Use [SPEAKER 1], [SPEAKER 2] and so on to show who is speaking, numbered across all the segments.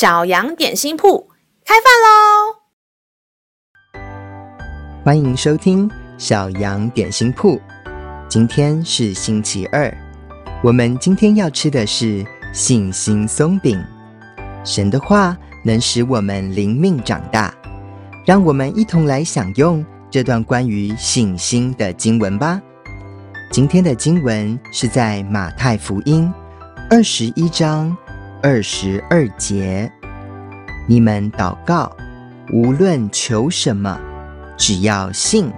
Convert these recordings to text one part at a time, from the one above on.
[SPEAKER 1] 小羊点心铺开饭喽！
[SPEAKER 2] 欢迎收听小羊点心铺。今天是星期二，我们今天要吃的是信心松饼。神的话能使我们灵命长大，让我们一同来享用这段关于信心的经文吧。今天的经文是在马太福音二十一章。二十二节，你们祷告，无论求什么，只要信，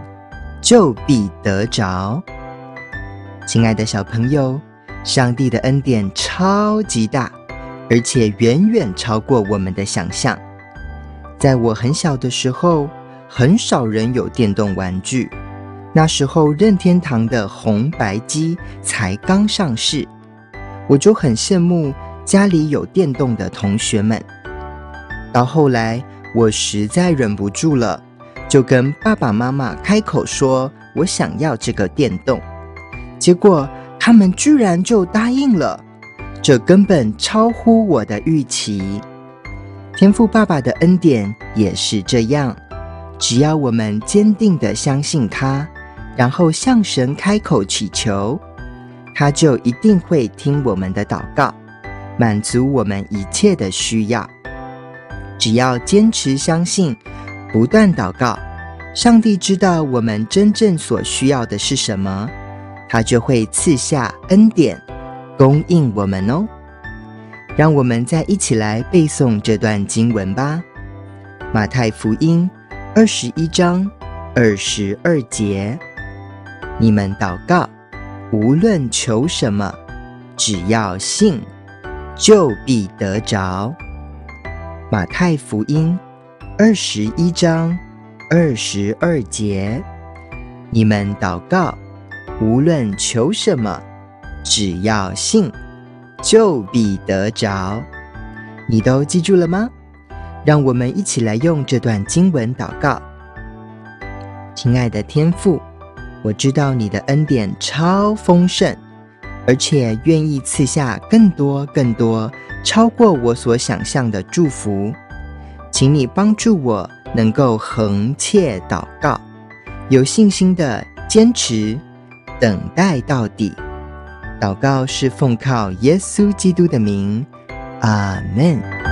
[SPEAKER 2] 就必得着。亲爱的小朋友，上帝的恩典超级大，而且远远超过我们的想象。在我很小的时候，很少人有电动玩具，那时候任天堂的红白机才刚上市，我就很羡慕。家里有电动的同学们，到后来我实在忍不住了，就跟爸爸妈妈开口说我想要这个电动，结果他们居然就答应了，这根本超乎我的预期。天父爸爸的恩典也是这样，只要我们坚定地相信他，然后向神开口祈求，他就一定会听我们的祷告。满足我们一切的需要，只要坚持相信，不断祷告，上帝知道我们真正所需要的是什么，他就会赐下恩典，供应我们哦。让我们再一起来背诵这段经文吧，《马太福音》二十一章二十二节：你们祷告，无论求什么，只要信。就必得着。马太福音二十一章二十二节：你们祷告，无论求什么，只要信，就必得着。你都记住了吗？让我们一起来用这段经文祷告。亲爱的天父，我知道你的恩典超丰盛。而且愿意赐下更多、更多，超过我所想象的祝福，请你帮助我能够横切祷告，有信心的坚持等待到底。祷告是奉靠耶稣基督的名，阿门。